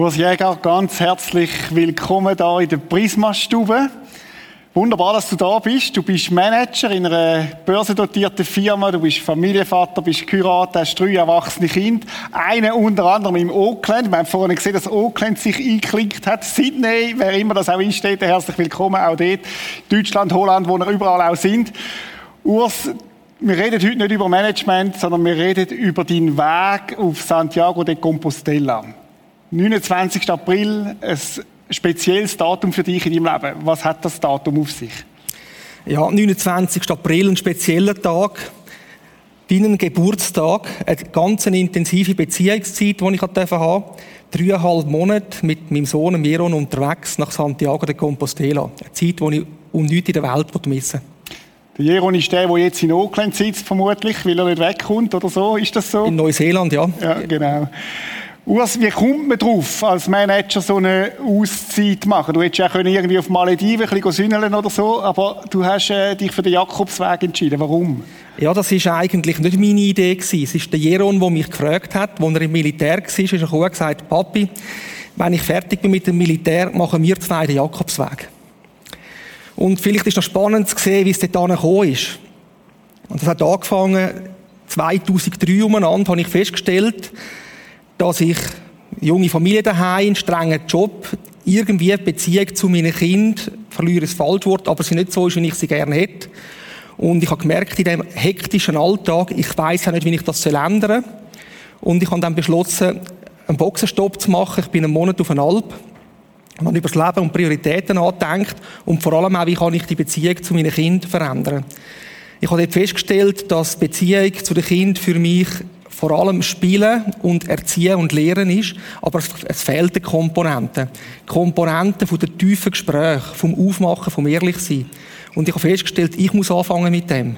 Urs Jäger, ganz herzlich willkommen hier in der Prisma-Stube. Wunderbar, dass du da bist. Du bist Manager in einer börsendotierten Firma. Du bist Familienvater, bist geheiratet, hast drei erwachsene Kinder. Einen unter anderem im Auckland. Wir haben vorhin gesehen, dass Auckland sich eingeklickt hat. Sydney, wer immer das auch einsteht, herzlich willkommen auch dort. Deutschland, Holland, wo wir überall auch sind. Urs, wir reden heute nicht über Management, sondern wir reden über deinen Weg auf Santiago de Compostela. 29. April, ein spezielles Datum für dich in deinem Leben. Was hat das Datum auf sich? Ja, 29. April, ein spezieller Tag. Deinen Geburtstag, eine ganz intensive Beziehungszeit, die ich haben. Dreieinhalb Monate mit meinem Sohn Miron unterwegs nach Santiago de Compostela. Eine Zeit, die ich um nichts in der Welt missen Der Jeron ist der, der jetzt in Auckland sitzt, vermutlich, weil er nicht wegkommt oder so. Ist das so? In Neuseeland, ja. Ja, genau. Urs, wie kommt man drauf, als Manager so eine Auszeit machen? Du hättest ja können irgendwie auf Malediven ein bisschen oder so, aber du hast äh, dich für den Jakobsweg entschieden. Warum? Ja, das ist eigentlich nicht meine Idee gewesen. Es ist der Jeron, der mich gefragt hat, als er im Militär war, ist er und gesagt, Papi, wenn ich fertig bin mit dem Militär, machen wir zwei den Jakobsweg. Und vielleicht ist noch spannend zu sehen, wie es dort gekommen ist. Und das hat angefangen, 2003 umeinander, habe ich festgestellt, dass ich junge Familie daheim, einen strengen Job, irgendwie Beziehung zu meinen Kindern, verliere das Falschwort, aber sie nicht so ist, wie ich sie gerne hätte. Und ich habe gemerkt, in diesem hektischen Alltag, ich weiß ja nicht, wie ich das ändern soll. Und ich habe dann beschlossen, einen Boxenstopp zu machen. Ich bin einen Monat auf einer Alp und habe über das Leben und Prioritäten nachgedacht und vor allem auch, wie kann ich die Beziehung zu meinen Kindern verändern. Ich habe dort festgestellt, dass die Beziehung zu den Kindern für mich vor allem Spielen und Erziehen und Lehren ist, aber es, fehlt die Komponenten. Komponenten von der tiefen Gespräche, vom Aufmachen, vom Ehrlichsein. Und ich habe festgestellt, ich muss anfangen mit dem.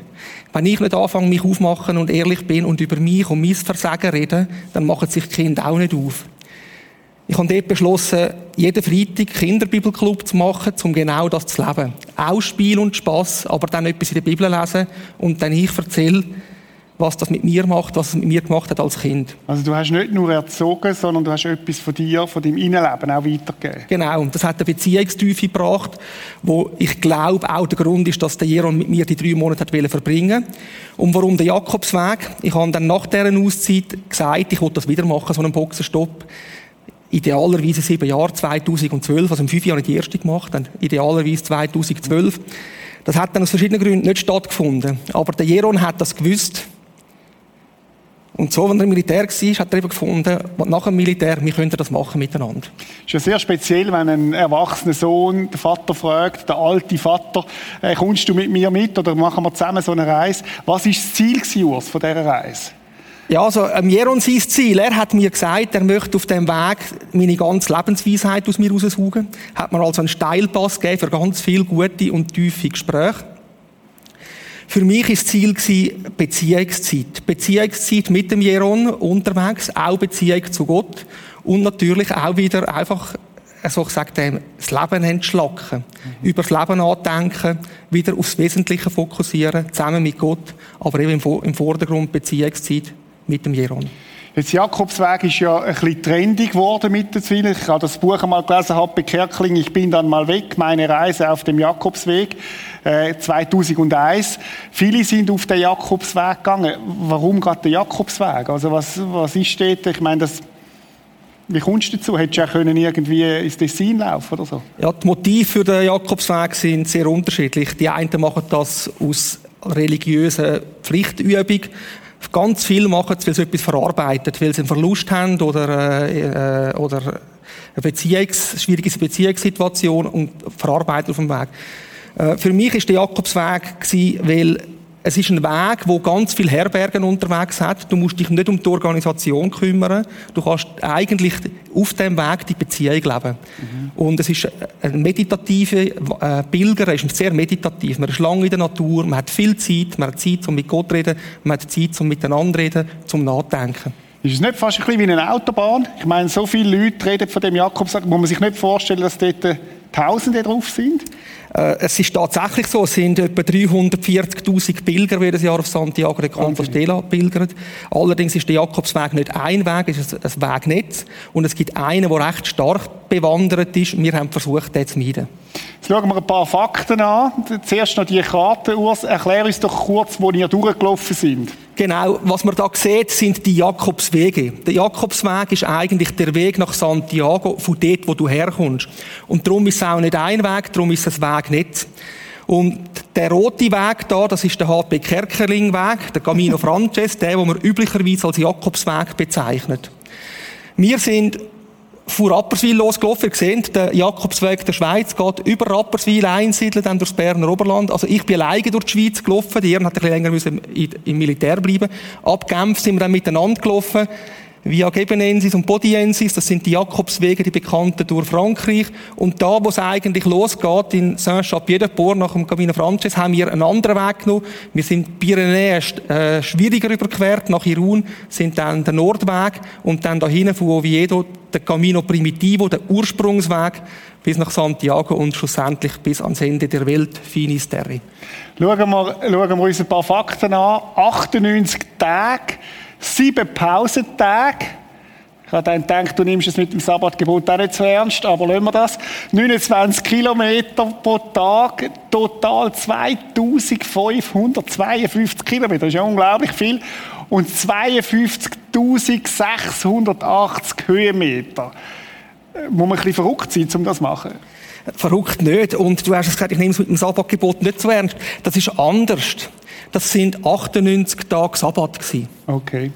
Wenn ich nicht anfange, mich aufmachen und ehrlich bin und über mich und mein Versagen reden, dann machen sich die Kinder auch nicht auf. Ich habe dort beschlossen, jeden Freitag Kinderbibelclub zu machen, um genau das zu leben. Auch Spiel und Spass, aber dann etwas in der Bibel lesen und dann ich erzähle, was das mit mir macht, was es mit mir gemacht hat als Kind. Also du hast nicht nur erzogen, sondern du hast etwas von dir, von deinem Innenleben auch weitergegeben. Genau, und das hat eine Beziehungstiefe gebracht, wo ich glaube auch der Grund ist, dass der Jeron mit mir die drei Monate hat verbringen Und warum der Jakobsweg? Ich habe dann nach dieser Auszeit gesagt, ich will das wieder machen, so einen Boxenstopp. Idealerweise sieben Jahre, 2012, also im fünf Jahren die erste gemacht, dann idealerweise 2012. Das hat dann aus verschiedenen Gründen nicht stattgefunden. Aber der Jeron hat das gewusst. Und so, wenn er im Militär war, hat er eben gefunden, nach dem Militär, wir könnten das machen miteinander. Es ist ja sehr speziell, wenn ein erwachsener Sohn den Vater fragt, der alte Vater, äh, kommst du mit mir mit oder machen wir zusammen so eine Reise? Was war das Ziel, Urs, von dieser Reise? Ja, also, ähm, Jeron sein Ziel. Er hat mir gesagt, er möchte auf dem Weg meine ganze Lebensweisheit aus mir raussaugen. Hat mir also einen Steilpass gegeben für ganz viele gute und tiefe Gespräche. Für mich war das Ziel Beziehungszeit. Beziehungszeit mit dem Jeron unterwegs, auch Beziehung zu Gott und natürlich auch wieder einfach, so ich sage dem, das Leben entschlacken. Mhm. Über das Leben nachdenken, wieder aufs Wesentliche fokussieren, zusammen mit Gott, aber eben im Vordergrund Beziehungszeit mit dem Jeron. Jetzt Jakobsweg ist ja ein bisschen trendig geworden mittlerweile. Ich habe das Buch einmal gelesen, Happe Kerkling, ich bin dann mal weg, meine Reise auf dem Jakobsweg, äh, 2001. Viele sind auf den Jakobsweg gegangen. Warum gerade der Jakobsweg? Also was, was ist dort? Ich meine, das wie kommst du dazu? Hättest du ja können irgendwie ins Dessin laufen oder so? Ja, die Motive für den Jakobsweg sind sehr unterschiedlich. Die einen machen das aus religiöser Pflichtübung. Ganz viel machen weil sie etwas verarbeitet, weil sie einen Verlust haben oder, äh, äh oder eine Beziehungs-, schwierige Beziehungssituation und verarbeiten auf dem Weg. Äh, für mich ist der Jakobsweg gewesen, weil es ist ein Weg, wo ganz viele Herbergen unterwegs hat. Du musst dich nicht um die Organisation kümmern. Du kannst eigentlich auf dem Weg die Beziehung leben. Mhm. Und es ist ein meditativer äh, Pilger, er ist sehr meditativ. Man ist lange in der Natur, man hat viel Zeit, man hat Zeit, um mit Gott zu reden, man hat Zeit, um miteinander zu reden, zum Nachdenken. Ist es nicht fast ein bisschen wie eine Autobahn? Ich meine, so viele Leute reden von dem Jakobsweg, muss man sich nicht vorstellen, dass dort Tausende drauf sind? Äh, es ist tatsächlich so, es sind etwa 340.000 Pilger jedes Jahr auf Santiago de Compostela pilgert. Allerdings ist der Jakobsweg nicht ein Weg, es ist ein Wegnetz. Und es gibt einen, der recht stark bewandert ist. Wir haben versucht, den zu meiden. Jetzt schauen wir ein paar Fakten an. Zuerst noch die Karte, Urs. Erklär uns doch kurz, wo ihr durchgelaufen sind. Genau, was man da sieht, sind die Jakobswege. Der Jakobsweg ist eigentlich der Weg nach Santiago, von dort, wo du herkommst. Und darum ist es auch nicht ein Weg, darum ist es ein Weg nicht. Und der rote Weg da, das ist der HP Kerkerling Weg, der Camino Frances, der, den man üblicherweise als Jakobsweg bezeichnet. Wir sind vor Rapperswil losgelaufen. Ihr seht, der Jakobsweg der Schweiz geht über Rapperswil einsiedeln, dann durchs Berner Oberland. Also ich bin alleine durch die Schweiz gelaufen. Die Ehren hat ein bisschen länger müssen im Militär bleiben. Ab Genf sind wir dann miteinander gelaufen. Via Gebenensis und Bodiensis, das sind die Jakobswege, die bekannten durch Frankreich. Und da, wo es eigentlich losgeht, in Saint-Chapied-de-Port, nach dem Camino Frances, haben wir einen anderen Weg genommen. Wir sind Pyrenäen äh, schwieriger überquert, nach Irun, sind dann der Nordweg und dann da hinten von Oviedo der Camino Primitivo, der Ursprungsweg, bis nach Santiago und schlussendlich bis ans Ende der Welt, Finisterre. Schauen wir, schauen wir uns ein paar Fakten an. 98 Tage sieben Pausentage. Ich habe dann gedacht, du nimmst es mit dem Sabbatgebot auch nicht so ernst, aber lassen wir das. 29 Kilometer pro Tag, total 2552 Kilometer, das ist ja unglaublich viel. Und 52.680 Höhenmeter. Muss man ein bisschen verrückt sein, um das zu machen? Verrückt nicht. Und du hast gesagt, ich nehme es mit dem Sabbatgebot nicht so ernst. Das ist anders. Das sind 98 Tage Sabbat gewesen. Okay.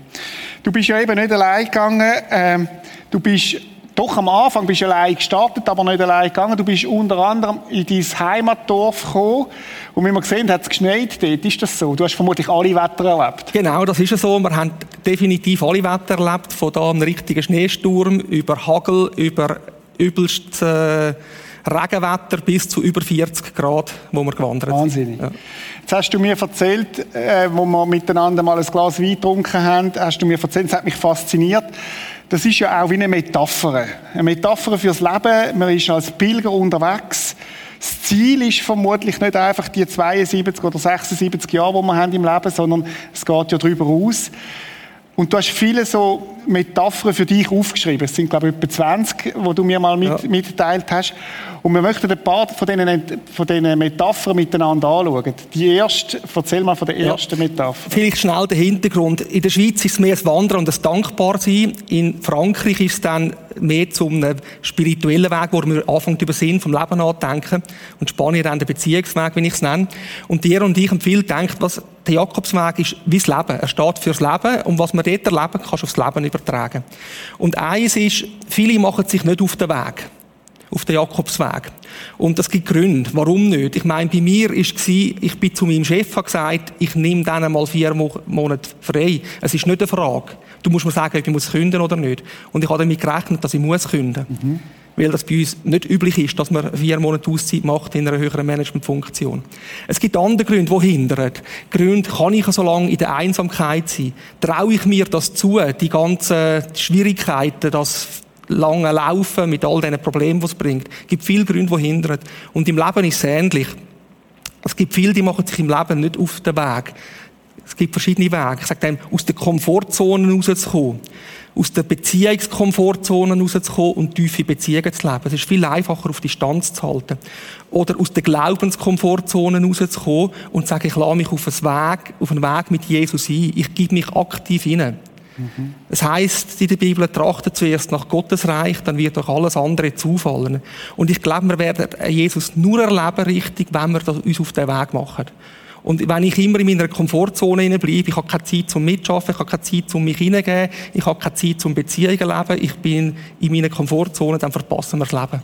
Du bist ja eben nicht allein gegangen. Ähm, du bist doch am Anfang bist du allein gestartet, aber nicht allein gegangen. Du bist unter anderem in dein Heimatdorf gekommen. Und wie wir gesehen hat es geschneit dort. Ist das so? Du hast vermutlich alle Wetter erlebt. Genau, das ist so. Wir haben definitiv alle Wetter erlebt. Von da einem richtigen Schneesturm, über Hagel, über übelst, äh, Regenwetter bis zu über 40 Grad, wo wir gewandert sind. Wahnsinnig. Ja. Jetzt hast du mir erzählt, äh, wo wir miteinander mal ein Glas Wein getrunken haben, hast du mir erzählt, es hat mich fasziniert. Das ist ja auch wie eine Metapher. Eine Metapher fürs Leben. Man ist als Pilger unterwegs. Das Ziel ist vermutlich nicht einfach die 72 oder 76 Jahre, die wir haben im Leben, sondern es geht ja darüber aus. Und du hast viele so Metaphern für dich aufgeschrieben. Es sind, glaube ich, etwa 20, die du mir mal mit, ja. mitgeteilt hast. Und wir möchten ein paar von diesen, von diesen Metaphern miteinander anschauen. Die erste, erzähl mal von der ersten ja. Metapher. Vielleicht schnell der Hintergrund. In der Schweiz ist es mehr ein Wandern und ein Dankbarsein. In Frankreich ist es dann mehr zum spirituellen Weg, wo wir anfangen über Sinn vom Leben nachdenken. Und Spanien dann der Beziehungsweg, wie ich es nenne. Und dir und ich viel gedacht, was der Jakobsweg ist wie das Leben. Er steht fürs Leben und was man dort erleben, kannst du aufs Leben übertragen. Und eins ist, viele machen sich nicht auf den Weg. Auf den Jakobsweg. Und es gibt Gründe. Warum nicht? Ich meine, bei mir war es, ich bin zu meinem Chef gesagt, ich nehme dann mal vier Monate frei. Es ist nicht eine Frage. Du musst mir sagen, ob ich muss künden oder nicht. Und ich habe damit gerechnet, dass ich muss künden. Mhm weil das bei uns nicht üblich ist, dass man vier Monate Auszeit macht in einer höheren Managementfunktion. Es gibt andere Gründe, die hindern. Gründe, kann ich so lange in der Einsamkeit sein? Traue ich mir das zu, die ganzen Schwierigkeiten, das lange Laufen mit all diesen Problemen, die es bringt? Es gibt viele Gründe, die hindern. Und im Leben ist es ähnlich. Es gibt viele, die machen sich im Leben nicht auf den Weg. Es gibt verschiedene Wege. Ich sage dem, aus der Komfortzone rauszukommen aus der Beziehungskomfortzone rauszukommen und tiefe Beziehungen zu leben. Es ist viel einfacher, auf Distanz zu halten. Oder aus der Glaubenskomfortzone rauszukommen und zu sagen, ich lasse mich auf einen Weg, auf einen Weg mit Jesus ein. Ich gebe mich aktiv hinein. Mhm. Es heißt in der Bibel, trachtet zuerst nach Gottes Reich, dann wird euch alles andere zufallen. Und ich glaube, wir werden Jesus nur erleben richtig, wenn wir uns auf den Weg machen. Und wenn ich immer in meiner Komfortzone bleibe, ich habe keine Zeit zum Mitschaffen, ich habe keine Zeit zum mich hineingeben, ich habe keine Zeit zum Beziehungen leben, ich bin in meiner Komfortzone, dann verpassen wir das Leben.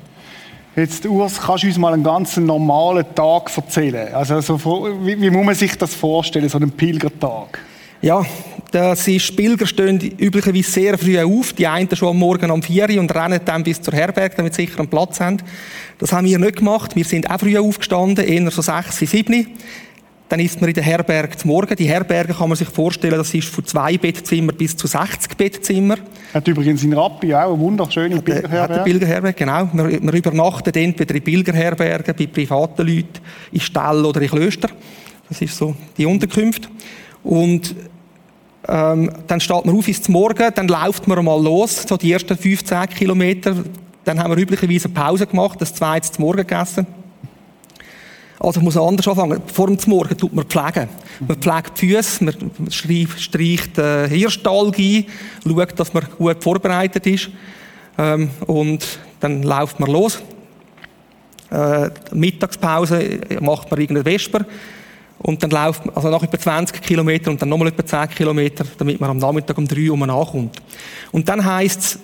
Jetzt, Urs, kannst du uns mal einen ganz normalen Tag erzählen? Also, so, wie, wie muss man sich das vorstellen, so einen Pilgertag? Ja, das ist, Pilger stehen üblicherweise sehr früh auf. Die einen schon am Morgen um 4 Uhr und rennen dann bis zur Herberge, damit sie sicher einen Platz haben. Das haben wir nicht gemacht. Wir sind auch früh aufgestanden, eher so 6, 7 Uhr dann isst man in der Herberge zum Morgen. Die Herberge kann man sich vorstellen, das ist von zwei Bettzimmer bis zu 60 Bettzimmer. Hat übrigens in Rappi auch eine wunderschöne Hat eine Pilgerherberge. Pilgerherberge, genau. Wir, wir übernachten entweder in Pilgerherbergen, bei privaten Leuten, in Ställen oder in Klöstern. Das ist so die Unterkunft. Und ähm, dann steht man auf ins Morgen, dann läuft man mal los, so die ersten 15 Kilometer. Dann haben wir üblicherweise eine Pause gemacht, das zweite zum Morgen gegessen. Also muss anders anfangen. Vor dem Morgen tut man pflegen. Man pflegt die Füße, man streicht, streicht äh, Hirschtalg ein, schaut, dass man gut vorbereitet ist. Ähm, und dann läuft man los. Äh, Mittagspause macht man irgendeine Vesper. Und dann läuft man, also nach etwa 20 Kilometern und dann nochmal etwa 10 Kilometer, damit man am Nachmittag um 3 Uhr ankommt. Und dann heisst es,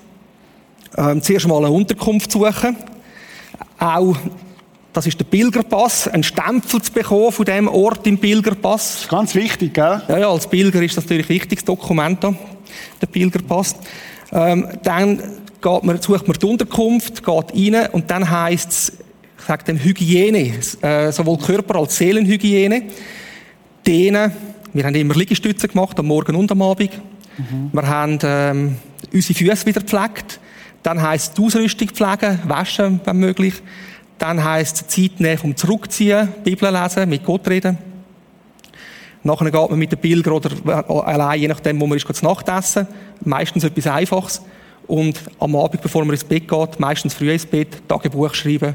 ähm, zuerst mal eine Unterkunft suchen. Auch, das ist der Pilgerpass, einen Stempel zu bekommen von dem Ort im Pilgerpass. Das ist ganz wichtig, gell? Ja, ja, als Pilger ist das natürlich ein wichtiges Dokument, da, der Pilgerpass. Ähm, dann geht man, sucht man die Unterkunft, geht rein und dann heisst es, ich sage dann Hygiene, äh, sowohl Körper- als Seelenhygiene. Denen, wir haben immer Liegestütze gemacht, am Morgen und am Abend. Mhm. Wir haben ähm, unsere Füße wieder gepflegt. Dann heisst es die Ausrüstung pflegen, waschen, wenn möglich. Dann heisst es Zeit nehmen vom Zurückziehen, Bibel lesen, mit Gott reden. Nachher geht man mit dem Pilger oder allein, je nachdem, wo man ist, zu Nacht essen. Meistens etwas Einfaches. Und am Abend, bevor man ins Bett geht, meistens früh ins Bett, Tagebuch schreiben.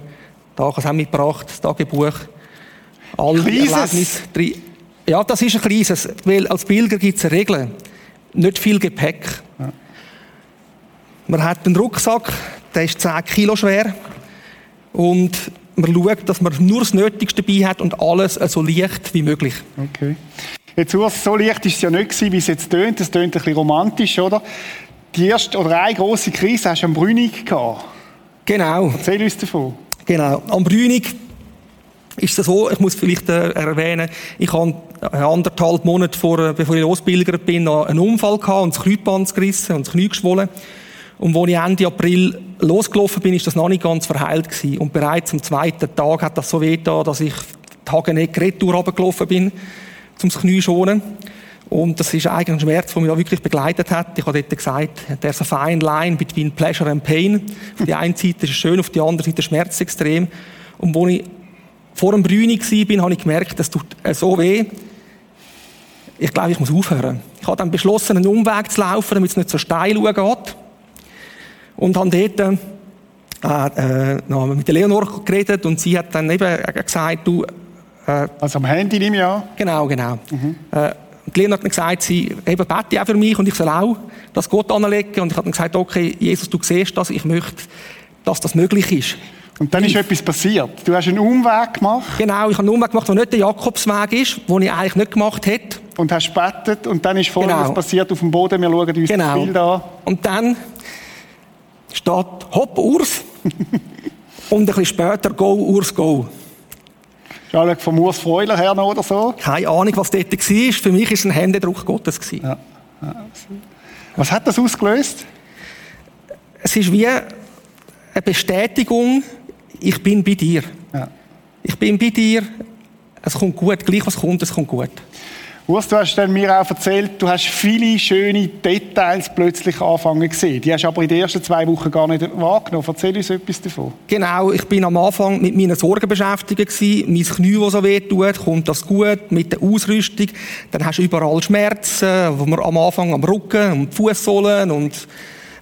Da habe ich auch mitgebracht, das Tagebuch. Alle Kleines. Erlebnisse. drin. Ja, das ist ein kleines, weil als Pilger gibt es eine Regel. Nicht viel Gepäck. Man hat einen Rucksack, der ist 10 Kilo schwer. Und man schaut, dass man nur das Nötigste dabei hat und alles so leicht wie möglich. Okay. Jetzt, Urs, so leicht ist es ja nicht gewesen, wie es jetzt tönt. Es tönt ein bisschen romantisch, oder? Die erste oder eine grosse Krise hast du am Brünig gehabt. Genau. Erzähl uns davon. Genau. Am Brünig ist es so, ich muss vielleicht äh, erwähnen, ich habe anderthalb Monate vor, äh, bevor ich losbilgert bin, noch einen Unfall gehabt und das Kreuzband gerissen und das Knie geschwollen. Und als ich Ende April losgelaufen bin, ist das noch nicht ganz verheilt gewesen. Und bereits am zweiten Tag hat das so weh getan, dass ich die Hagenegg retour runtergelaufen bin, um das Knie zu schonen. Und das ist eigentlich ein Schmerz, der mich da wirklich begleitet hat. Ich habe dort gesagt, there's a fine line between pleasure and pain. Auf die einen Seite ist es schön, auf die andere Seite Schmerz extrem. Und als ich vor dem Brüni war, habe ich gemerkt, das tut so weh. Ich glaube, ich muss aufhören. Ich habe dann beschlossen, einen Umweg zu laufen, damit es nicht so steil geht. Und habe dort äh, äh, noch mit der Leonor geredet und sie hat dann eben gesagt, du... Äh, also am Handy nehme ich an? Genau, genau. Mhm. Äh, die Leonor hat mir gesagt, sie eben bete auch für mich und ich soll auch das Gott anlegen. Und ich habe dann gesagt, okay, Jesus, du siehst das, ich möchte, dass das möglich ist. Und dann ist etwas passiert. Du hast einen Umweg gemacht. Genau, ich habe einen Umweg gemacht, der nicht der Jakobsweg ist, den ich eigentlich nicht gemacht hätte. Und hast gebetet und dann ist Folgendes Genau. passiert auf dem Boden. Wir schauen uns Genau. das Bild an. Und dann steht Hopp, Urs. und ein bisschen später Go, Urs, Go. Schau vom Urs Freuler her noch oder so. Keine Ahnung, was dort war. Für mich war es ein Händedruck Gottes. Ja. Was hat das ausgelöst? Es ist wie eine Bestätigung, ich bin bei dir. Ja. Ich bin bei dir. Es kommt gut. Gleich was kommt, es kommt gut. Urs, du hast mir auch erzählt, du hast viele schöne Details plötzlich anfangen gesehen. Die hast du aber in den ersten zwei Wochen gar nicht wahrgenommen. Erzähl uns etwas davon. Genau, ich bin am Anfang mit meinen Sorgen beschäftigt gewesen. Mein Knie, das so weh tut, kommt das gut mit der Ausrüstung. Dann hast du überall Schmerzen, wo man am Anfang am Rücken und Fußsohlen und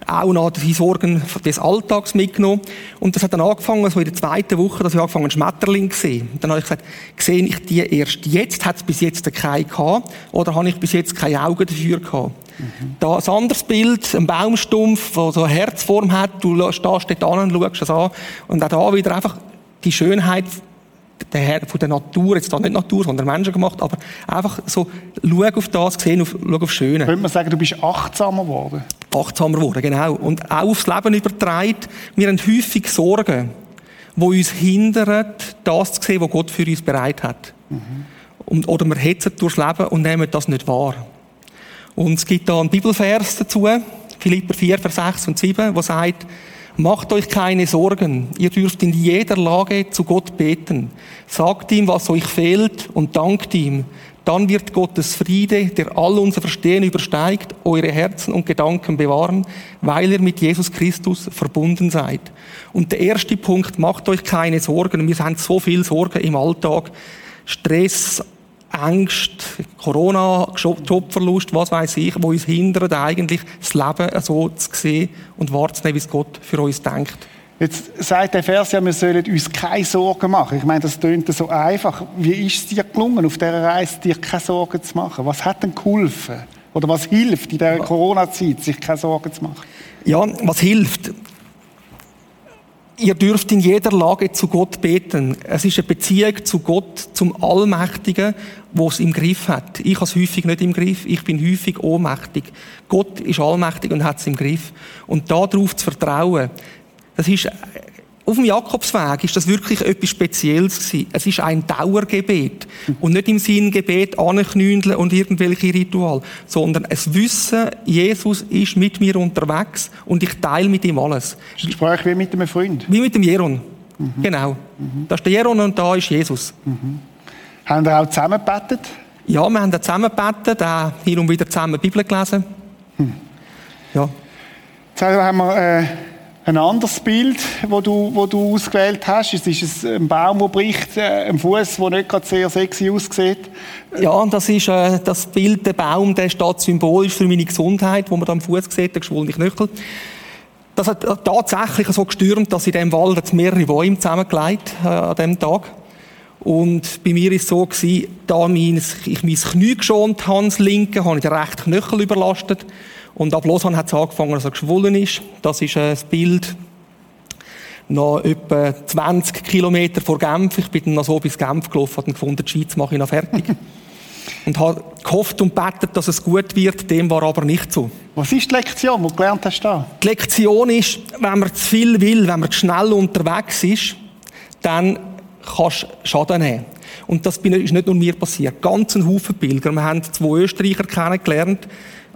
auch noch die Sorgen des Alltags mitgenommen. Und das hat dann angefangen, so in der zweiten Woche, dass ich angefangen einen Schmetterling gesehen. Und dann habe ich gesagt, sehe ich die erst jetzt? Hat es bis jetzt keine gehabt? Oder habe ich bis jetzt keine Augen dafür gehabt? Da ein anderes Bild, ein Baumstumpf, der so eine Herzform hat. Du stehst dort an und schaust das an. Und auch da wieder einfach die Schönheit der Herr- von der Natur, jetzt da nicht Natur, sondern Menschen gemacht, aber einfach so, schau auf das, sehen auf, schau auf Schöne Könnte man sagen, du bist achtsamer geworden? achtsamer geworden, genau. Und auch aufs Leben übertragen. Wir haben häufig Sorgen, die uns hindern, das zu sehen, was Gott für uns bereit hat. Und, oder wir hetzen durchs Leben und nehmen das nicht wahr. Und es gibt da einen Bibelvers dazu, Philipper 4, Vers 6 und 7, wo sagt, Macht euch keine Sorgen. Ihr dürft in jeder Lage zu Gott beten. Sagt ihm, was euch fehlt und dankt ihm. Dann wird Gottes Friede, der all unser Verstehen übersteigt, eure Herzen und Gedanken bewahren, weil ihr mit Jesus Christus verbunden seid. Und der erste Punkt, macht euch keine Sorgen. Wir haben so viel Sorgen im Alltag. Stress, Angst, Corona, Jobverlust, was weiß ich, wo uns hindert, eigentlich das Leben so zu sehen und wahrzunehmen, wie es Gott für uns denkt. Jetzt sagt der Vers ja, wir sollen uns keine Sorgen machen. Ich meine, das klingt so einfach. Wie ist es dir gelungen, auf dieser Reise dir keine Sorgen zu machen? Was hat denn geholfen? Oder was hilft in dieser Corona-Zeit, sich keine Sorgen zu machen? Ja, was hilft? Ihr dürft in jeder Lage zu Gott beten. Es ist eine Beziehung zu Gott, zum Allmächtigen, wo es im Griff hat. Ich habe es häufig nicht im Griff. Ich bin häufig ohnmächtig. Gott ist allmächtig und hat es im Griff. Und darauf zu vertrauen, das ist auf dem Jakobsweg ist das wirklich etwas Spezielles gewesen. Es ist ein Dauergebet. Und nicht im Sinn Gebet anknündeln und irgendwelche Ritual, sondern es Wissen, Jesus ist mit mir unterwegs und ich teile mit ihm alles. Das Gespräch wie mit einem Freund. Wie mit dem Jeron. Mhm. Genau. Mhm. Da ist der Jeron und da ist Jesus. Mhm. Haben wir auch zusammen gebetet? Ja, wir haben zusammen gebetet, auch hin und wieder zusammen die Bibel gelesen. Hm. Ja. Jetzt haben wir, äh ein anderes Bild, wo du, wo du ausgewählt hast, es ist ein Baum, der bricht, äh, ein Fuß, der nicht gerade sehr sexy aussieht. Ja, das ist äh, das Bild, der Baum, der steht symbolisch für meine Gesundheit, wo man da am Fuß sieht, der geschwollene Knöchel. Das hat tatsächlich so gestürmt, dass in dem Wald jetzt mehrere Bäume zusammengelegt äh, an dem Tag. Und bei mir ist es so gewesen, da mein, ich mein Knie geschont habe, das linke, habe ich den rechten Knöchel überlastet. Und ab Lausanne hat es angefangen, dass er geschwollen ist. Das ist ein Bild noch etwa 20 Kilometer vor Genf. Ich bin dann noch so bis Genf gelaufen und gefunden, die Schweiz mache ich noch fertig. und habe gehofft und betet, dass es gut wird. Dem war aber nicht so. Was ist die Lektion, die du gelernt hast da? Die Lektion ist, wenn man zu viel will, wenn man zu schnell unterwegs ist, dann kannst du Schaden nehmen. Und das ist nicht nur mir passiert. Ganz ein Haufen Pilger. Wir haben zwei Österreicher kennengelernt,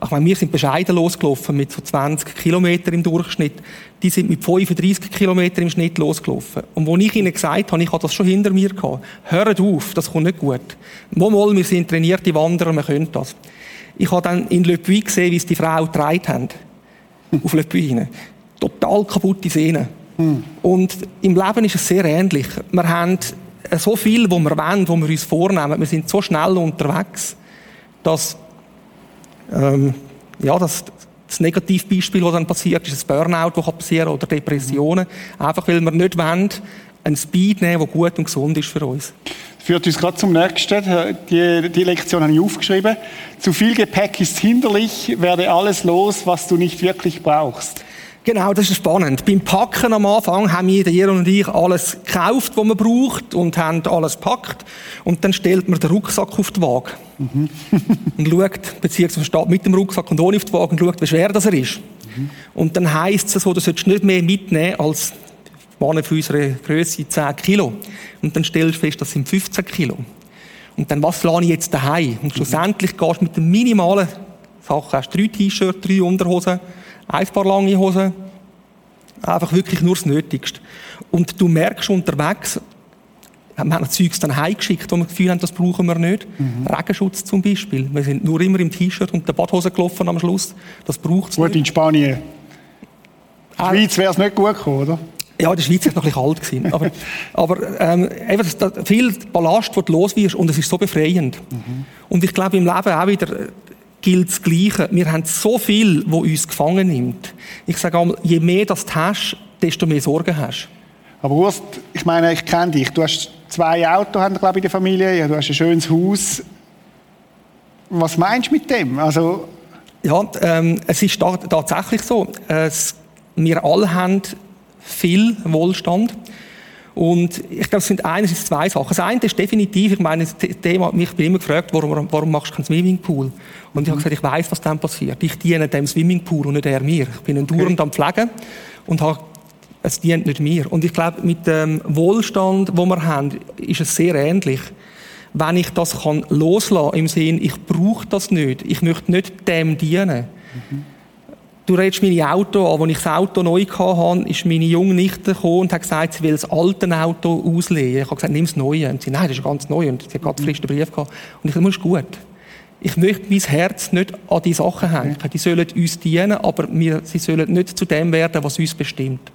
ich meine, wir sind bescheiden losgelaufen mit so 20 Kilometer im Durchschnitt. Die sind mit 35 Kilometer im Schnitt losgelaufen. Und wo ich ihnen gesagt habe, ich habe das schon hinter mir gehabt, hört auf, das kommt nicht gut. Mal, wir sind trainierte Wanderer, wir können das. Ich habe dann in Le Puy gesehen, wie es die Frau getragen haben. Auf Le Puy hinein. Total kaputte Sehnen. Hm. Und im Leben ist es sehr ähnlich. Wir haben so viel, wo wir wollen, wo wir uns vornehmen. Wir sind so schnell unterwegs, dass ähm, ja, das, das Negativbeispiel, das dann passiert, ist ein Burnout, das passieren oder Depressionen. Einfach weil wir nicht wollen, einen Speed nehmen, der gut und gesund ist für uns. Führt uns gerade zum nächsten. Die, die Lektion habe ich aufgeschrieben. Zu viel Gepäck ist hinderlich, werde alles los, was du nicht wirklich brauchst. Genau, das ist spannend. Beim Packen am Anfang haben wir, der und ich, alles gekauft, was man braucht und haben alles gepackt. Und dann stellt man den Rucksack auf die Waage. Mhm. und schaut, beziehungsweise steht mit dem Rucksack und ohne auf die Waage und schaut, wie schwer das er ist. Mhm. Und dann heisst es so, du solltest nicht mehr mitnehmen als Mann für unsere Größe 10 Kilo. Und dann stellst du fest, das sind 15 Kilo. Und dann, was lade ich jetzt daheim? Und schlussendlich gehst du mit den minimalen Sachen, hast drei T-Shirts, drei Unterhosen, ein paar lange Hosen, einfach wirklich nur das Nötigste. Und du merkst unterwegs, wir haben Zeugs dann heimgeschickt, wo wir das Gefühl haben, das brauchen wir nicht. Mhm. Regenschutz zum Beispiel. Wir sind nur immer im T-Shirt und der Badhose gelaufen am Schluss. Das braucht es Gut, nicht. in Spanien. In der Schweiz wäre es nicht gut gekommen, oder? Ja, in der Schweiz war es noch ein bisschen kalt. Gewesen. Aber, aber ähm, einfach viel Ballast, du los wirst, und es ist so befreiend. Mhm. Und ich glaube, im Leben auch wieder, gilt das Gleiche. Wir haben so viel, wo uns gefangen nimmt. Ich sage einmal, je mehr das du hast, desto mehr Sorgen hast. Aber Urs, ich meine, ich kenne dich. Du hast zwei Autos, glaube ich, in der Familie. Du hast ein schönes Haus. Was meinst du mit dem? Also ja, ähm, es ist tatsächlich so. Es, wir alle haben viel Wohlstand. Und ich glaube, es sind einerseits zwei Sachen. Das eine ist definitiv, ich meine, das Thema, mich bin immer gefragt, warum, warum machst du keinen Swimmingpool? Und ich habe gesagt, ich weiß, was dann passiert. Ich diene dem Swimmingpool und nicht er mir. Ich bin ein Dauernd am Pflegen und habe, es dient nicht mir. Und ich glaube, mit dem Wohlstand, wo wir haben, ist es sehr ähnlich. Wenn ich das kann loslassen im Sinn, ich brauche das nicht, ich möchte nicht dem dienen, mhm. Du redest meine Auto an. Als ich das Auto neu hatte, ist meine junge Nichte gekommen und hat gesagt, sie will das alte Auto auslegen. Ich habe gesagt, nimm das Neue. Und sie, nein, das ist ganz neu. Und sie hat gerade frisch den Brief gehabt. Und ich gesagt, das ist gut. Ich möchte mein Herz nicht an die Sachen hängen. Die sollen uns dienen, aber wir, sie sollen nicht zu dem werden, was uns bestimmt.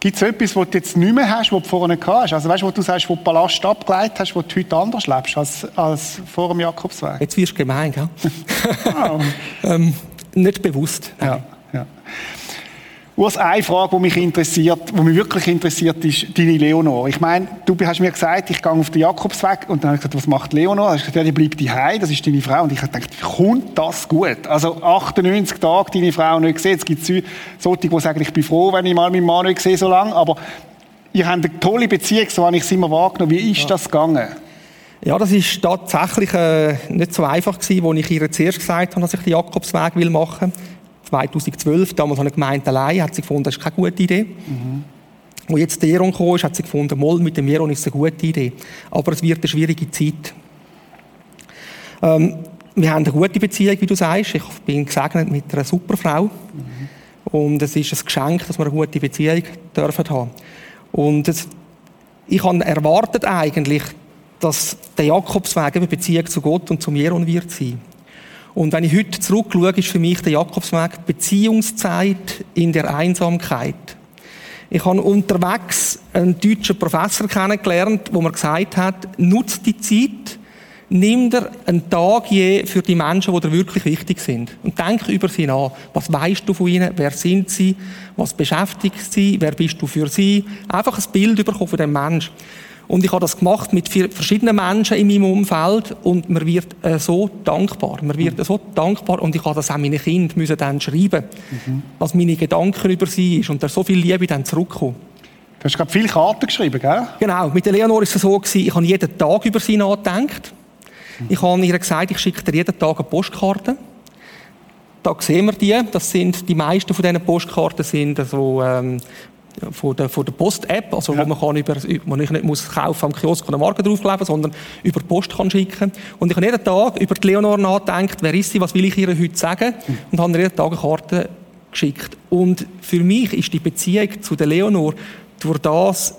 Gibt es etwas, was du jetzt nicht mehr hast, was du vorher nicht hast? Also weißt du, wo du sagst, wo du Ballast abgeleitet hast, wo du heute anders lebst als, als vor dem Jakobsweg? Jetzt wirst du gemein, gell? Oh. ähm, nicht bewusst. Ja, ja. Urs, eine Frage, die mich interessiert, die mich wirklich interessiert, ist deine Leonor. Ich meine, du hast mir gesagt, ich gehe auf den Jakobsweg und dann habe ich gesagt, was macht Leonor? Du hast gesagt, ja, die bleibt daheim, das ist deine Frau. Und ich habe gedacht, kommt das gut? Also 98 Tage deine Frau nicht gesehen. Es gibt solche, die sagen, ich bin froh, wenn ich mal meinen Mann nicht sehe so lange. Aber ihr habt eine tolle Beziehung, so habe ich es immer wahrgenommen. Wie ist ja. das gegangen? Ja, das ist tatsächlich äh, nicht so einfach gewesen, als ich ihr zuerst gesagt habe, dass ich den Jakobsweg will machen will. 2012, damals habe ich gemeint, allein, hat sie gefunden, das ist keine gute Idee. Mhm. Wo jetzt der Jeron kam, hat sie gefunden, mal mit dem Jeron ist eine gute Idee. Aber es wird eine schwierige Zeit. Ähm, wir haben eine gute Beziehung, wie du sagst. Ich bin gesegnet mit einer super Frau. Mhm. Und es ist ein Geschenk, dass wir eine gute Beziehung dürfen haben. Und es, ich habe erwartet eigentlich, dass der Jakobsweg eine Beziehung zu Gott und zum Jeron wird sein. Und wenn ich heute zurückschaue, ist für mich der Jakobsweg Beziehungszeit in der Einsamkeit. Ich habe unterwegs einen deutschen Professor kennengelernt, wo mir gesagt hat, nutzt die Zeit, nimm dir einen Tag je für die Menschen, die dir wirklich wichtig sind. Und denk über sie nach. Was weißt du von ihnen? Wer sind sie? Was beschäftigt sie? Wer bist du für sie? Einfach ein Bild bekommen von dem Menschen. Und ich habe das gemacht mit verschiedenen Menschen in meinem Umfeld und man wird äh, so dankbar. Man wird mhm. so dankbar und ich habe das auch meinen Kindern müssen dann schreiben, mhm. was meine Gedanken über sie ist und da so viel Liebe dann zurückkommen. Du hast gerade viele Karten geschrieben, gell? Genau. Mit der Leonor ist es so gewesen, ich habe jeden Tag über sie nachgedacht. Mhm. Ich habe ihr gesagt, ich schicke dir jeden Tag eine Postkarte. Da sehen wir die. Das sind, die meisten von diesen Postkarten sind so, ähm, von der, von der Post-App, also ja. wo man kann über, man nicht muss kaufen am Kiosk und Marke draufkleben, sondern über Post kann schicken. Und ich habe jeden Tag über die Leonor nachgedacht, wer ist sie, was will ich ihr heute sagen, mhm. und habe jeden Tag eine Karte geschickt. Und für mich ist die Beziehung zu der Leonor durch das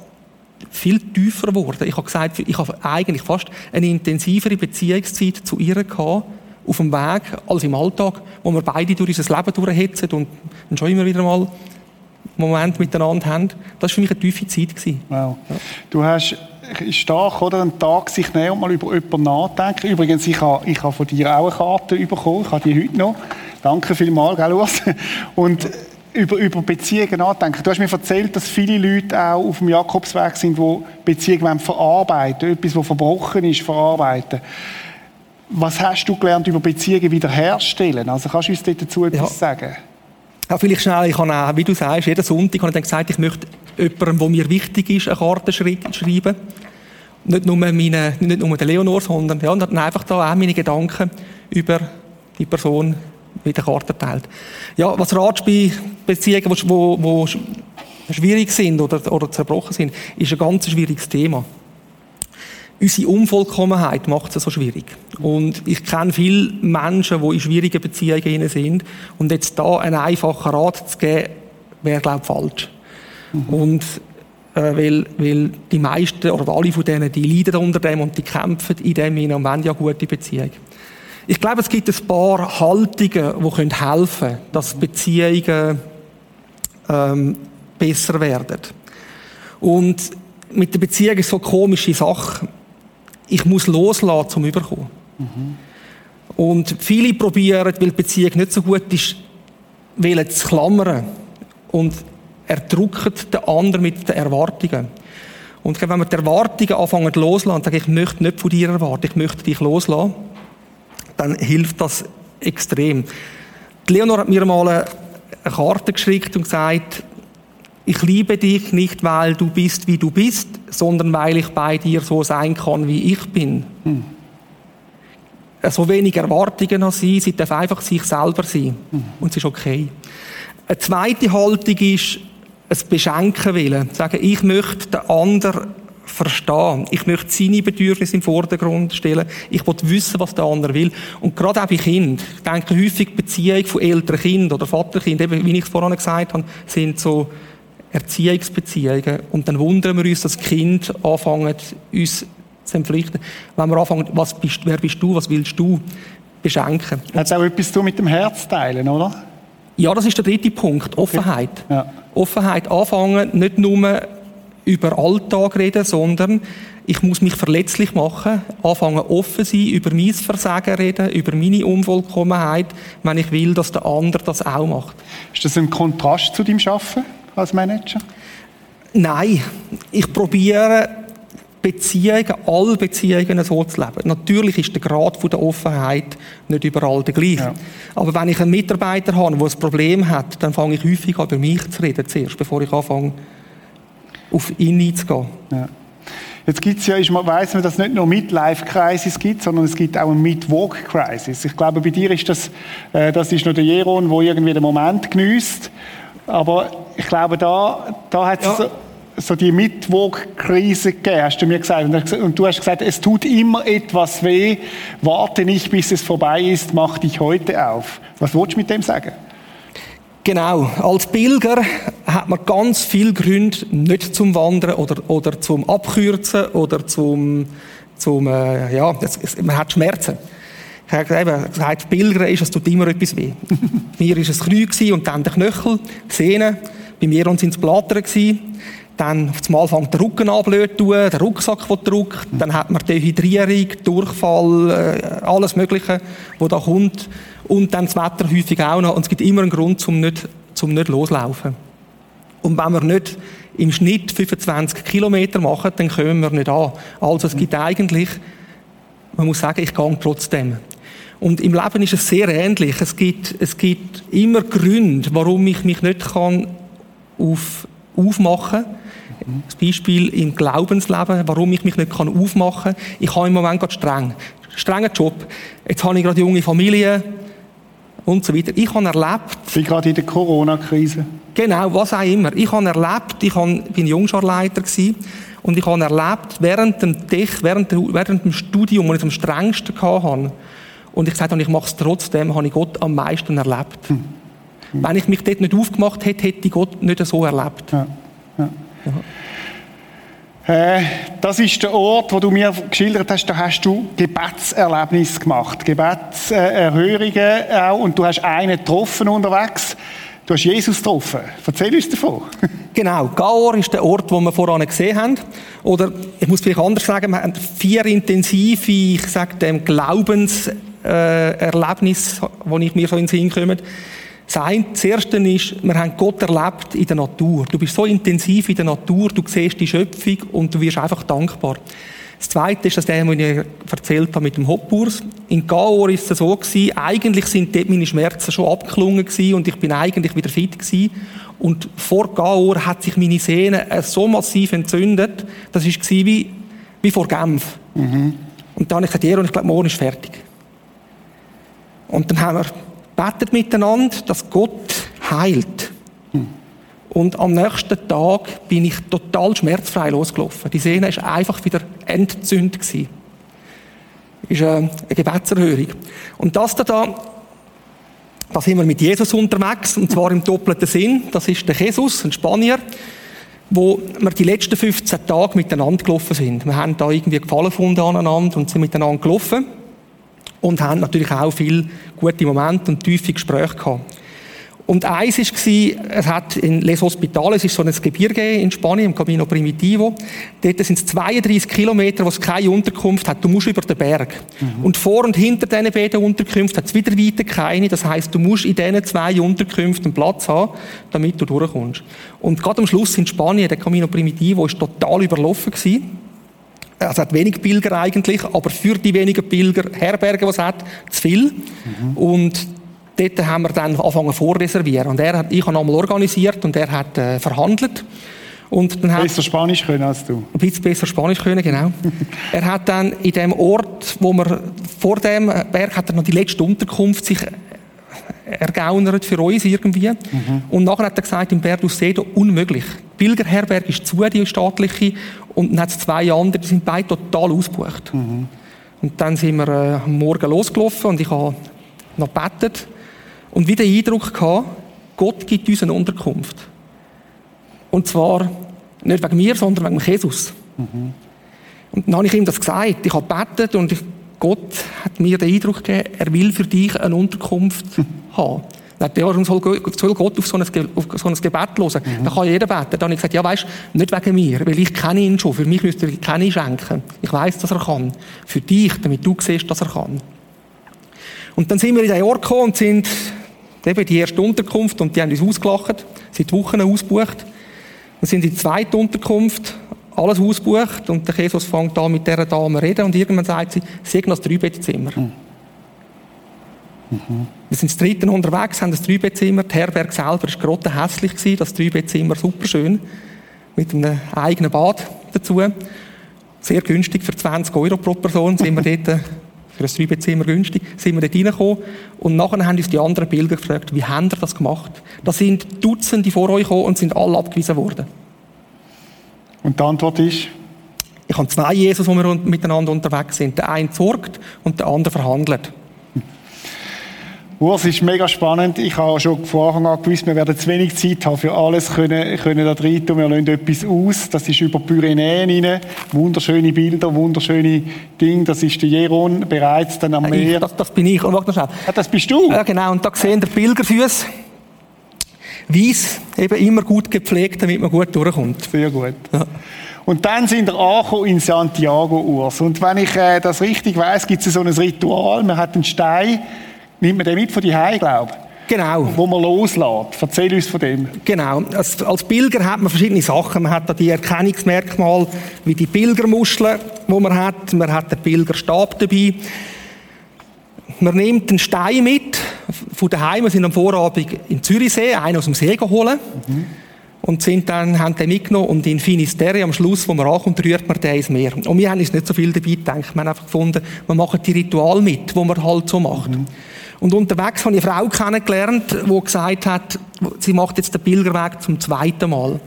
viel tiefer geworden. Ich habe gesagt, ich habe eigentlich fast eine intensivere Beziehungszeit zu ihr gehabt, auf dem Weg, als im Alltag, wo wir beide durch unser Leben durchhetzen und dann schon immer wieder mal Moment miteinander haben. Das war für mich eine tiefe Zeit. Wow. Ja. Du hast stark, oder? Einen Tag sich nehmen und mal über jemanden nachdenken. Übrigens, ich habe, ich habe von dir auch eine Karte bekommen. Ich habe die heute noch. Danke vielmals, gell, Urs? Und über, über Beziehungen nachdenken. Du hast mir erzählt, dass viele Leute auch auf dem Jakobsweg sind, die Beziehungen verarbeiten etwas, was verbrochen ist, verarbeiten. Was hast du gelernt über Beziehungen wiederherstellen? Also kannst du uns dazu etwas ja. sagen? Ja, vielleicht schnell, ich habe auch, wie du sagst, jeden Sonntag habe ich dann gesagt, ich möchte jemandem, der mir wichtig ist, eine Karte schreiben. Nicht nur, meine, nicht nur der Leonor, sondern ja, dann einfach da auch meine Gedanken über die Person mit der Karte teilt. Ja, was ratst du bei Beziehungen, die schwierig sind oder, oder zerbrochen sind, ist ein ganz schwieriges Thema unsere Unvollkommenheit macht es so schwierig. Und ich kenne viele Menschen, die in schwierigen Beziehungen sind. Und jetzt da einen einfachen Rat zu geben, wäre, glaube ich, falsch. Mhm. Und äh, weil, weil die meisten oder alle von denen, die leiden unter dem und die kämpfen in dem hinein und wollen ja gute Beziehung. Ich glaube, es gibt ein paar Haltungen, die helfen können, dass Beziehungen ähm, besser werden. Und mit der Beziehung ist so eine komische Sache ich muss loslassen, zum Überkommen. Mhm. Und viele probieren, weil die Beziehung nicht so gut ist, wollen zu klammern und erdrücken den anderen mit den Erwartungen. Und wenn wir die Erwartungen anfangen loslassen und sagen, ich möchte nicht von dir erwarten, ich möchte dich loslassen, dann hilft das extrem. Die Leonor hat mir mal eine Karte geschickt und gesagt, ich liebe dich nicht, weil du bist, wie du bist, sondern weil ich bei dir so sein kann, wie ich bin. Hm. So wenig Erwartungen an sie, sie darf einfach sich selber sein. Hm. Und es ist okay. Eine zweite Haltung ist, ein Beschenken willen. Sagen, ich möchte den anderen verstehen. Ich möchte seine Bedürfnisse im Vordergrund stellen. Ich will wissen, was der andere will. Und gerade auch bei Kindern. Ich denke häufig Beziehungen von älteren Kindern oder Vaterkind, eben, wie ich es vorhin gesagt habe, sind so Erziehungsbeziehungen. Und dann wundern wir uns, dass Kind anfangen, uns zu entpflichten. Wenn wir anfangen, was bist, wer bist du, was willst du, beschenken. Hat auch etwas zu mit dem Herz teilen, oder? Ja, das ist der dritte Punkt. Offenheit. Ja. Offenheit anfangen, nicht nur über Alltag reden, sondern ich muss mich verletzlich machen, anfangen offen sein, über mein Versagen reden, über meine Unvollkommenheit, wenn ich will, dass der andere das auch macht. Ist das ein Kontrast zu deinem Arbeiten als Manager? Nein, ich probiere Beziehungen, alle Beziehungen so zu leben. Natürlich ist der Grad der Offenheit nicht überall der gleiche. Ja. Aber wenn ich einen Mitarbeiter habe, der ein Problem hat, dann fange ich häufig an, über mich zu reden zuerst, bevor ich anfange, auf ihn einzugehen. Ja. Jetzt gibt es ja, ich weiss man, dass es nicht nur Midlife-Crisis gibt, sondern es gibt auch eine Mid-Walk-Crisis. Ich glaube, bei dir ist das, äh, das ist noch der Jeron, der irgendwie den Moment genießt. Aber ich glaube, da, da hat es Ja. so, so die Mid-Walk-Krise gegeben, hast du mir gesagt. Und du hast gesagt- es tut immer etwas weh. Warte nicht, bis es vorbei ist, mach dich heute auf. Was willst du mit dem sagen? Genau. Als Pilger hat man ganz viele Gründe, nicht zum Wandern oder, oder zum Abkürzen oder zum, zum äh, ja, es, man hat Schmerzen. Ich habe eben gesagt, Pilgern ist, es tut immer etwas weh. Mir war es Knie gewesen und dann der Knöchel, die Sehnen. Bei mir waren es Blattern. gewesen. Dann auf einmal fängt der Rücken an blöd zu tun, der Rucksack, der drückt. Dann hat man Dehydrierung, Durchfall, äh, alles Mögliche, was da kommt. Und dann das Wetter häufig auch noch. Und es gibt immer einen Grund, zum nicht, zum nicht loslaufen. Und wenn wir nicht im Schnitt 25 Kilometer machen, dann kommen wir nicht an. Also es gibt eigentlich, man muss sagen, ich gehe trotzdem. Und im Leben ist es sehr ähnlich. Es gibt, es gibt immer Gründe, warum ich mich nicht kann auf, aufmachen kann. Das Beispiel im Glaubensleben, warum ich mich nicht kann aufmachen kann. Ich habe im Moment gerade streng. Strenger Job. Jetzt habe ich gerade junge Familie und so weiter. Ich habe erlebt, bin gerade in der Corona-Krise. Genau, was auch immer. Ich habe erlebt, ich habe, bin Jungscharleiter gewesen, und ich habe erlebt, während dem, Tech, während, während dem Studium, wo ich am strengsten hatte, und ich gesagt habe, ich mache es trotzdem, habe ich Gott am meisten erlebt. Wenn ich mich dort nicht aufgemacht hätte, hätte ich Gott nicht so erlebt. Ja. Ja. Äh, das ist der Ort, wo du mir geschildert hast, da hast du Gebetserlebnis gemacht, Gebetserhörungen auch, und du hast einen getroffen unterwegs. Du hast Jesus getroffen. Erzähl uns davon. Genau, Gaor ist der Ort, wo wir voran gesehen haben. Oder, ich muss vielleicht anders sagen, wir haben vier intensive, ich sage dem, Glaubenserlebnisse, äh, Erlebnisse, die ich mir so in den Sinn komme. Das eine, das erste ist, wir haben Gott erlebt in der Natur. Du bist so intensiv in der Natur, du siehst die Schöpfung und du wirst einfach dankbar. Das zweite ist, dass der, den ich erzählt habe mit dem Hopkurs. In Gaor ist es so gewesen, eigentlich sind dort meine Schmerzen schon abgeklungen gewesen und ich bin eigentlich wieder fit gewesen. Und vor Gaor hat sich meine Sehne äh, so massiv entzündet, das war wie, wie vor Genf. Und dann habe ich gesagt, Jero, ich glaube, morgen ist fertig. Und dann haben wir betet miteinander, dass Gott heilt. Und am nächsten Tag bin ich total schmerzfrei losgelaufen. Die Sehne ist einfach wieder entzündet gewesen. Ist äh, eine Gebetserhörung. Und das da, da, sind wir mit Jesus unterwegs, und zwar im doppelten Sinn. Das ist der Jesus, ein Spanier, wo wir die letzten 15 Tage miteinander gelaufen sind. Wir haben da irgendwie Gefallen gefunden aneinander und sind miteinander gelaufen und haben natürlich auch viele gute Momente und tiefe Gespräche gehabt. Und eins war, es hat in Les Hospitales, ist so ein Gebirge in Spanien, im Camino Primitivo. Dort sind es 32 Kilometer, wo es keine Unterkunft hat. Du musst über den Berg. Und vor und hinter diesen beiden Unterkünften hat es wieder weiter keine. Das heisst, du musst in diesen zwei Unterkünften einen Platz haben, damit du durchkommst. Und gerade am Schluss in Spanien, der Camino Primitivo, ist total überlaufen gewesen. Also es hat wenig Pilger eigentlich, aber für die wenigen Pilger, Herbergen, die es hat, zu viel. Und dort haben wir dann angefangen vorreservieren. Und er hat, ich habe einmal organisiert und er hat äh, verhandelt. Und dann hat Besser Spanisch können als du. ein bisschen besser Spanisch können, genau. er hat dann in dem Ort, wo wir vor dem Berg, hat er noch die letzte Unterkunft sich ergaunert für uns irgendwie. Und nachher hat er gesagt, im Berg Sedo unmöglich. Die Pilgerherberg ist zu, die staatliche, Und dann hat es zwei andere, die sind beide total ausgebucht. Mhm. Und dann sind wir äh, am Morgen losgelaufen und ich habe noch gebetet und wieder den Eindruck gehabt, Gott gibt uns eine Unterkunft. Und zwar nicht wegen mir, sondern wegen Jesus. Mhm. Und dann habe ich ihm das gesagt. Ich habe gebetet und Gott hat mir den Eindruck gegeben, er will für dich eine Unterkunft mhm. haben. Dann hat er soll Gott auf so ein, auf so ein Gebet hören. Mhm. Da kann jeder beten. Dann habe ich gesagt, ja weisst, nicht wegen mir, weil ich kenne ihn schon. Für mich müsste er keine schenken. Ich weiß, dass er kann. Für dich, damit du siehst, dass er kann. Und dann sind wir in den Ort gekommen und sind eben die erste Unterkunft und die haben uns ausgelacht, seit Wochen ausgebucht. Dann sind in die zweite Unterkunft, alles ausgebucht und der Jesus fängt an mit dieser Dame zu reden und irgendwann sagt sie, noch ein Dreibettzimmer. Mhm. Mhm. Wir sind das dritte unterwegs, haben ein Dreibettzimmer. Die Herberge selber war gerade hässlich, das Dreibettzimmer super schön. Mit einem eigenen Bad dazu. Sehr günstig, für 20 Euro pro Person sind wir dort, für ein Dreibettzimmer günstig, sind wir dort reingekommen. Und nachher haben uns die anderen Bilder gefragt, wie haben ihr das gemacht? Da sind Dutzende vor euch gekommen und sind alle abgewiesen worden. Und die Antwort ist? Ich habe zwei Jesus, wo wir miteinander unterwegs sind. Der eine sorgt und der andere verhandelt. Urs ist mega spannend. Ich habe schon von Anfang an gewusst, wir werden zu wenig Zeit haben für alles können, können da drin tun. Wir lassen etwas aus. Das ist über Pyrenäen rein. Wunderschöne Bilder, wunderschöne Dinge. Das ist der Jeron bereits dann am Meer. das, das, bin ich. Und warte schnell. Ja, das bist du? Ja, genau. Und da sehen der Pilgerfüße. Weiss, eben immer gut gepflegt, damit man gut durchkommt. Sehr gut. Ja. Und dann sind wir angekommen in Santiago Urs. Und wenn ich äh, das richtig weiß, gibt es so ein Ritual. Man hat einen Stein Nimmt man den mit von die glaube Genau. Wo man loslässt. Erzähl uns von dem. Genau. Als, als Pilger hat man verschiedene Sachen. Man hat da die Erkennungsmerkmale, wie die Pilgermuscheln, die man hat. Man hat den Pilgerstab dabei. Man nimmt einen Stein mit von daheim. Wir sind am Vorabend in Zürichsee, einen aus dem See geholt. Mhm. Und sind dann, haben den mitgenommen und in Finisterre am Schluss, wo man ankommt, rührt man den ins Meer. Und wir haben uns nicht so viel dabei gedacht. Wir haben einfach gefunden, wir machen die Ritual mit, wo man halt so macht. Mhm. Und unterwegs habe ich eine Frau kennengelernt, die gesagt hat, sie macht jetzt den Pilgerweg zum zweiten Mal.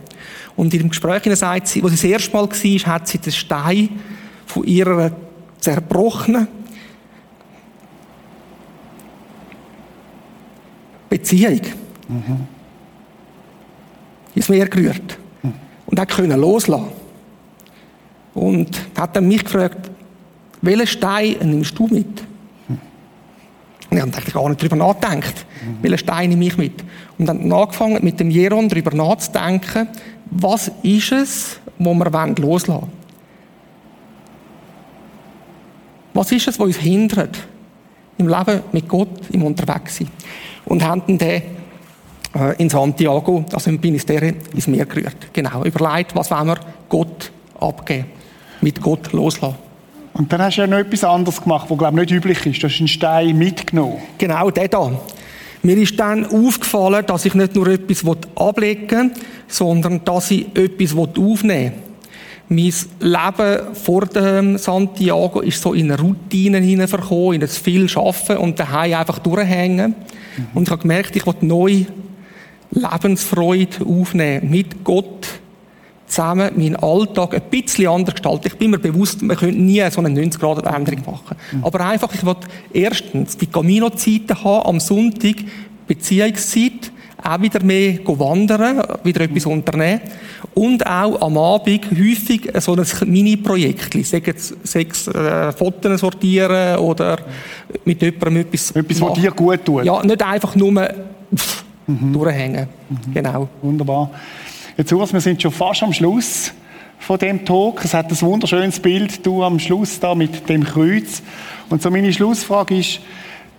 Und in dem Gespräch sagt sie, wo sie das erste Mal war, hat sie den Stein von ihrer zerbrochenen Beziehung mhm. ins Meer gerührt. Mhm. Und hat können loslassen. Und hat dann mich gefragt, welchen Stein nimmst du mit? Ich habe gar nicht darüber nachgedacht, mhm. welchen Stein nehme ich mit. Und dann angefangen mit dem Jeron darüber nachzudenken, was ist es, wo wir loslassen wollen. Was ist es, was uns hindert, im Leben mit Gott im Unterwegssein? Und haben dann äh, in Santiago, also im Ministerium, ins Meer gerührt. Genau, überlegt, was wollen wir Gott abgeben, mit Gott loslassen. Und dann hast du ja noch etwas anderes gemacht, was, glaube ich, nicht üblich ist. Du hast einen Stein mitgenommen. Genau, der da. Mir ist dann aufgefallen, dass ich nicht nur etwas ablegen will, sondern dass ich etwas aufnehmen will. Mein Leben vor dem Santiago ist so in Routinen hineinverkommen, in das viel Arbeiten und daheim einfach durchhängen. Mhm. Und ich habe gemerkt, ich will neue Lebensfreude aufnehmen mit Gott zusammen meinen Alltag ein bisschen anders gestalten. Ich bin mir bewusst, man könnte nie so eine 90-Grad-Änderung machen. Mhm. Aber einfach, ich will erstens die Camino-Zeiten haben, am Sonntag Beziehungszeit, auch wieder mehr wandern, wieder etwas unternehmen und auch am Abend häufig so ein Mini-Projekt, sechs, sechs äh, Fotos sortieren oder mit jemandem etwas Etwas, was dir gut tut. Ja, nicht einfach nur mhm. durchhängen. Mhm. Genau. Wunderbar. Jetzt, Urs, wir sind schon fast am Schluss von dem Talk. Es hat ein wunderschönes Bild, du am Schluss da mit dem Kreuz. Und so meine Schlussfrage ist,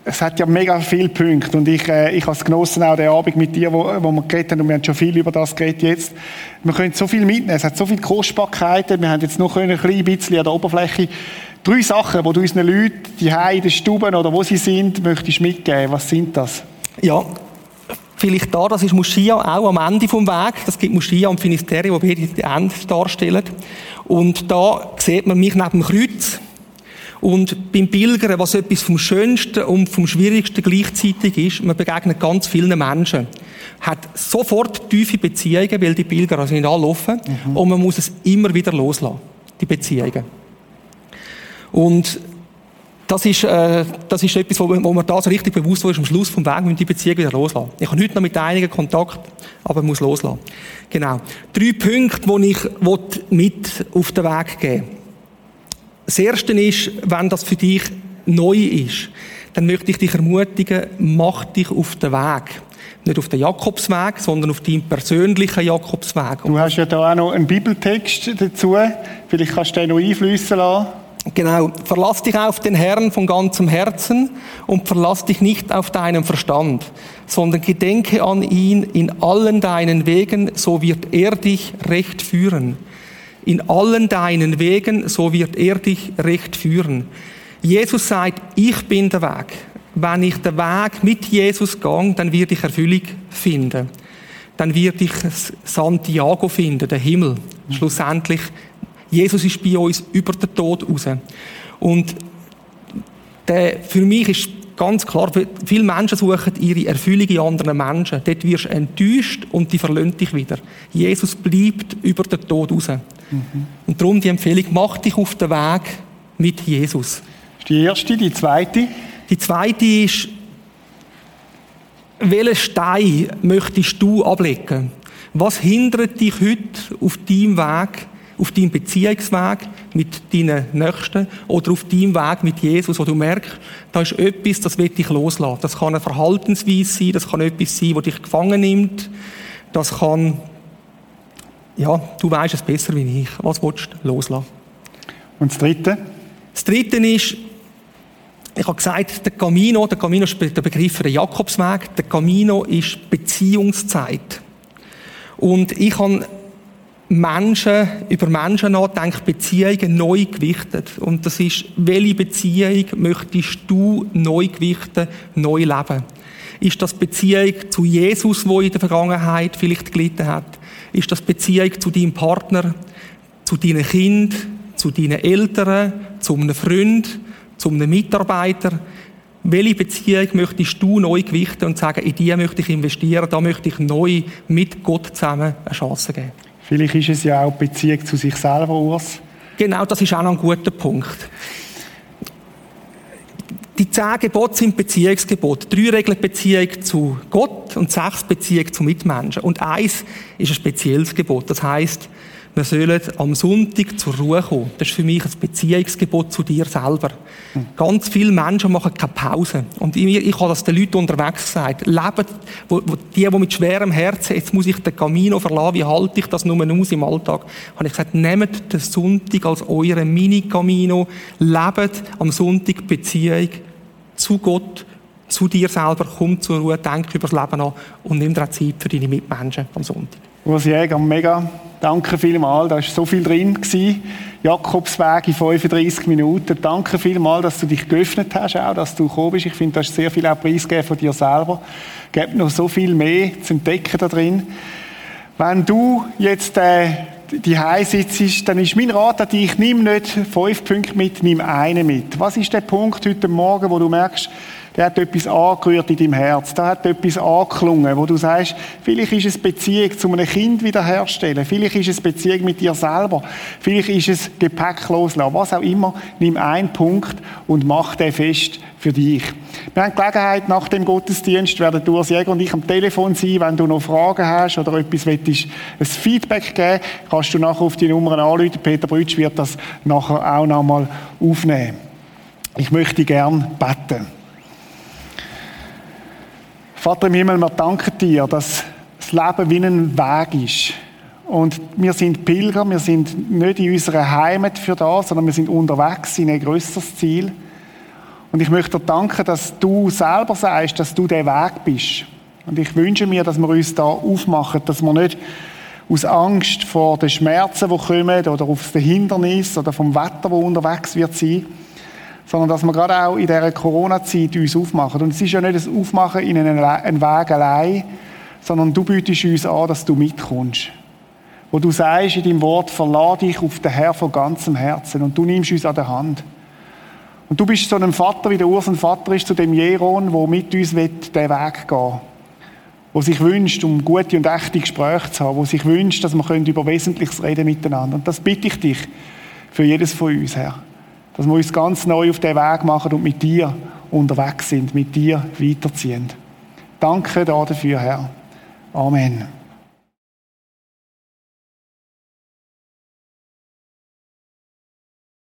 es hat ja mega viele Punkte und ich, äh, ich habe es genossen, auch den Abend mit dir, wo, wo wir geredet haben und wir haben schon viel über das geredet jetzt. Wir können so viel mitnehmen, es hat so viele Kostbarkeiten, wir haben jetzt noch ein klein bisschen an der Oberfläche drei Sachen, die du unseren Leuten, die in den Stuben oder wo sie sind, möchtest mitgeben. Was sind das? Ja, Vielleicht da, das ist Moschia auch am Ende vom Weg. Das gibt Moschia und Finisterre, die beide die Ende darstellen. Und da sieht man mich neben dem Kreuz. Und beim Pilgern, was etwas vom Schönsten und vom Schwierigsten gleichzeitig ist, man begegnet ganz vielen Menschen, hat sofort tiefe Beziehungen, weil die Pilger also nicht anlaufen, mhm. und man muss es immer wieder loslassen, die Beziehungen. Und das ist, äh, das ist etwas, wo, wo man so richtig bewusst ist, am Schluss vom Weg müssen die Beziehung wieder loslassen. Ich habe heute noch mit einigen Kontakt, aber muss loslassen. Genau. Drei Punkte, die ich mit auf den Weg geben. Das erste ist, wenn das für dich neu ist, dann möchte ich dich ermutigen, mach dich auf den Weg. Nicht auf den Jakobsweg, sondern auf deinen persönlichen Jakobsweg. Du hast ja da auch noch einen Bibeltext dazu. Vielleicht kannst du den noch einflüssen lassen. Genau. Verlass dich auf den Herrn von ganzem Herzen und verlass dich nicht auf deinen Verstand, sondern gedenke an ihn in allen deinen Wegen, so wird er dich recht führen. In allen deinen Wegen, so wird er dich recht führen. Jesus sagt, ich bin der Weg. Wenn ich den Weg mit Jesus gehe, dann werde ich Erfüllung finden. Dann werde ich Santiago finden, den Himmel. Schlussendlich Jesus ist bei uns über den Tod raus. Und der, für mich ist ganz klar, viele Menschen suchen ihre Erfüllung in anderen Menschen. Dort wirst du enttäuscht und die verlöhnt dich wieder. Jesus bleibt über den Tod raus. Mhm. Und darum die Empfehlung, mach dich auf den Weg mit Jesus. Das ist die erste, die zweite? Die zweite ist, welchen Stein möchtest du ablegen? Was hindert dich heute auf deinem Weg, auf deinem Beziehungsweg mit deinen Nächsten oder auf deinem Weg mit Jesus, wo du merkst, da ist etwas, das will dich loslassen. Das kann eine Verhaltensweise sein, das kann etwas sein, das dich gefangen nimmt, das kann, ja, du weißt es besser wie ich. Was willst du loslassen? Und das Dritte? Das Dritte ist, ich habe gesagt, der Camino, der Camino ist der Begriff für den Jakobsweg, der Camino ist Beziehungszeit. Und ich habe Menschen, über Menschen nachdenkt, Beziehungen neu gewichtet. Und das ist, welche Beziehung möchtest du neu gewichten, neu leben? Ist das Beziehung zu Jesus, wo in der Vergangenheit vielleicht gelitten hat? Ist das Beziehung zu deinem Partner, zu deinen Kind, zu deinen Eltern, zu einem Freund, zu einem Mitarbeiter? Welche Beziehung möchtest du neu gewichten und sagen, in die möchte ich investieren, da möchte ich neu mit Gott zusammen eine Chance geben? Vielleicht ist es ja auch Beziehung zu sich selber, Urs. Genau, das ist auch noch ein guter Punkt. Die zehn Gebote sind Beziehungsgebote. Drei regeln Beziehung zu Gott und sechs Beziehung zu Mitmenschen. Und eins ist ein spezielles Gebot. Das heißt, wir sollen am Sonntag zur Ruhe kommen. Das ist für mich ein Beziehungsgebot zu dir selber. Mhm. Ganz viele Menschen machen keine Pause. Und ich, ich habe das den Leuten unterwegs gesagt. Lebt, wo, wo, die, die mit schwerem Herzen, jetzt muss ich den Camino verlassen, wie halte ich das nur aus im Alltag? Habe ich gesagt, nehmt den Sonntag als euren Mini-Camino. Lebt am Sonntag Beziehung zu Gott, zu dir selber. Komm zur Ruhe, denk über das Leben an und nimm dir Zeit für deine Mitmenschen am Sonntag. Urs Jäger, mega danke vielmals. Da war so viel drin. Jakobsweg in 35 Minuten. Danke vielmals, dass du dich geöffnet hast, auch, dass du gekommen bist. Ich finde, du hast sehr viel auch preisgegeben von dir selber. Es gibt noch so viel mehr zu entdecken da drin. Wenn du jetzt äh, die sitzt, dann ist mein Rat an dich, nimm nicht fünf Punkte mit, nimm einen mit. Was ist der Punkt heute Morgen, wo du merkst, der hat etwas angerührt in deinem Herz, da hat etwas angeklungen, wo du sagst, vielleicht ist es Beziehung zu einem Kind wiederherstellen, vielleicht ist es Beziehung mit dir selber, vielleicht ist es Gepäck loslassen, was auch immer, nimm einen Punkt und mach den fest für dich. Wir haben Gelegenheit, nach dem Gottesdienst werden Urs Jäger und ich am Telefon sein, wenn du noch Fragen hast oder etwas willst, ein Feedback geben, kannst du nachher auf die Nummer anrufen. Peter Brütsch wird das nachher auch nochmal aufnehmen. Ich möchte gern beten. Vater im Himmel, wir danken dir, dass das Leben wie ein Weg ist. Und wir sind Pilger, wir sind nicht in unserer Heimat für das, sondern wir sind unterwegs in ein größeres Ziel. Und ich möchte dir danken, dass du selber sagst, dass du der Weg bist. Und ich wünsche mir, dass wir uns da aufmachen, dass wir nicht aus Angst vor den Schmerzen, die kommen, oder auf das Hindernis oder vom Wetter, das unterwegs wird sein, sondern dass wir gerade auch in dieser Corona-Zeit uns aufmachen. Und es ist ja nicht das Aufmachen in einen, einen Weg allein, sondern du bietest uns an, dass du mitkommst. Wo du sagst in deinem Wort, verlade dich auf den Herr von ganzem Herzen und du nimmst uns an der Hand. Und du bist so einem Vater, wie der Urs ein Vater ist, zu dem Jeron, wo mit uns wird den Weg gehen will. Wo sich wünscht, um gute und echte Gespräche zu haben. Wo sich wünscht, dass wir über Wesentliches reden miteinander. Und das bitte ich dich für jedes von uns, Herr dass wir uns ganz neu auf den Weg machen und mit dir unterwegs sind, mit dir weiterziehen. Danke dafür, Herr. Amen.